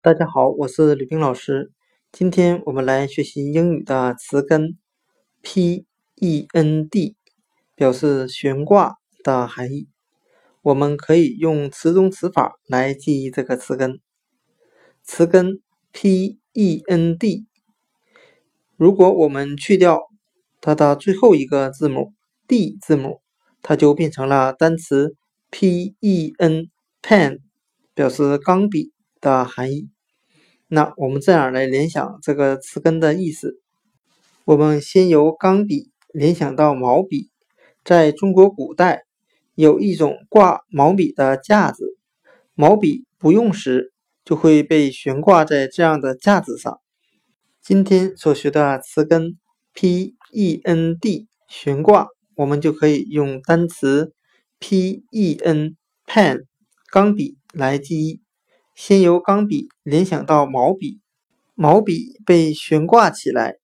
大家好，我是吕冰老师。今天我们来学习英语的词根 p-e-n-d，表示悬挂的含义。我们可以用词中词法来记忆这个词根。词根 p-e-n-d，如果我们去掉它的最后一个字母 d 字母，它就变成了单词 p-e-n-pen。表示钢笔的含义。那我们这样来联想这个词根的意思。我们先由钢笔联想到毛笔。在中国古代，有一种挂毛笔的架子，毛笔不用时就会被悬挂在这样的架子上。今天所学的词根 p-e-n-d 悬挂，我们就可以用单词 p-e-n pen 钢笔。来记忆，先由钢笔联想到毛笔，毛笔被悬挂起来。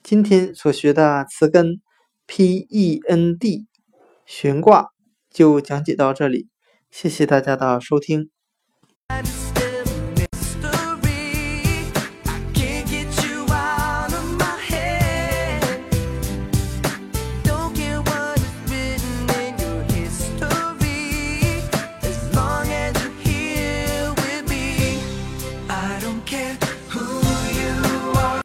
今天所学的词根 p-e-n-d 悬挂就讲解到这里，谢谢大家的收听。I don't care who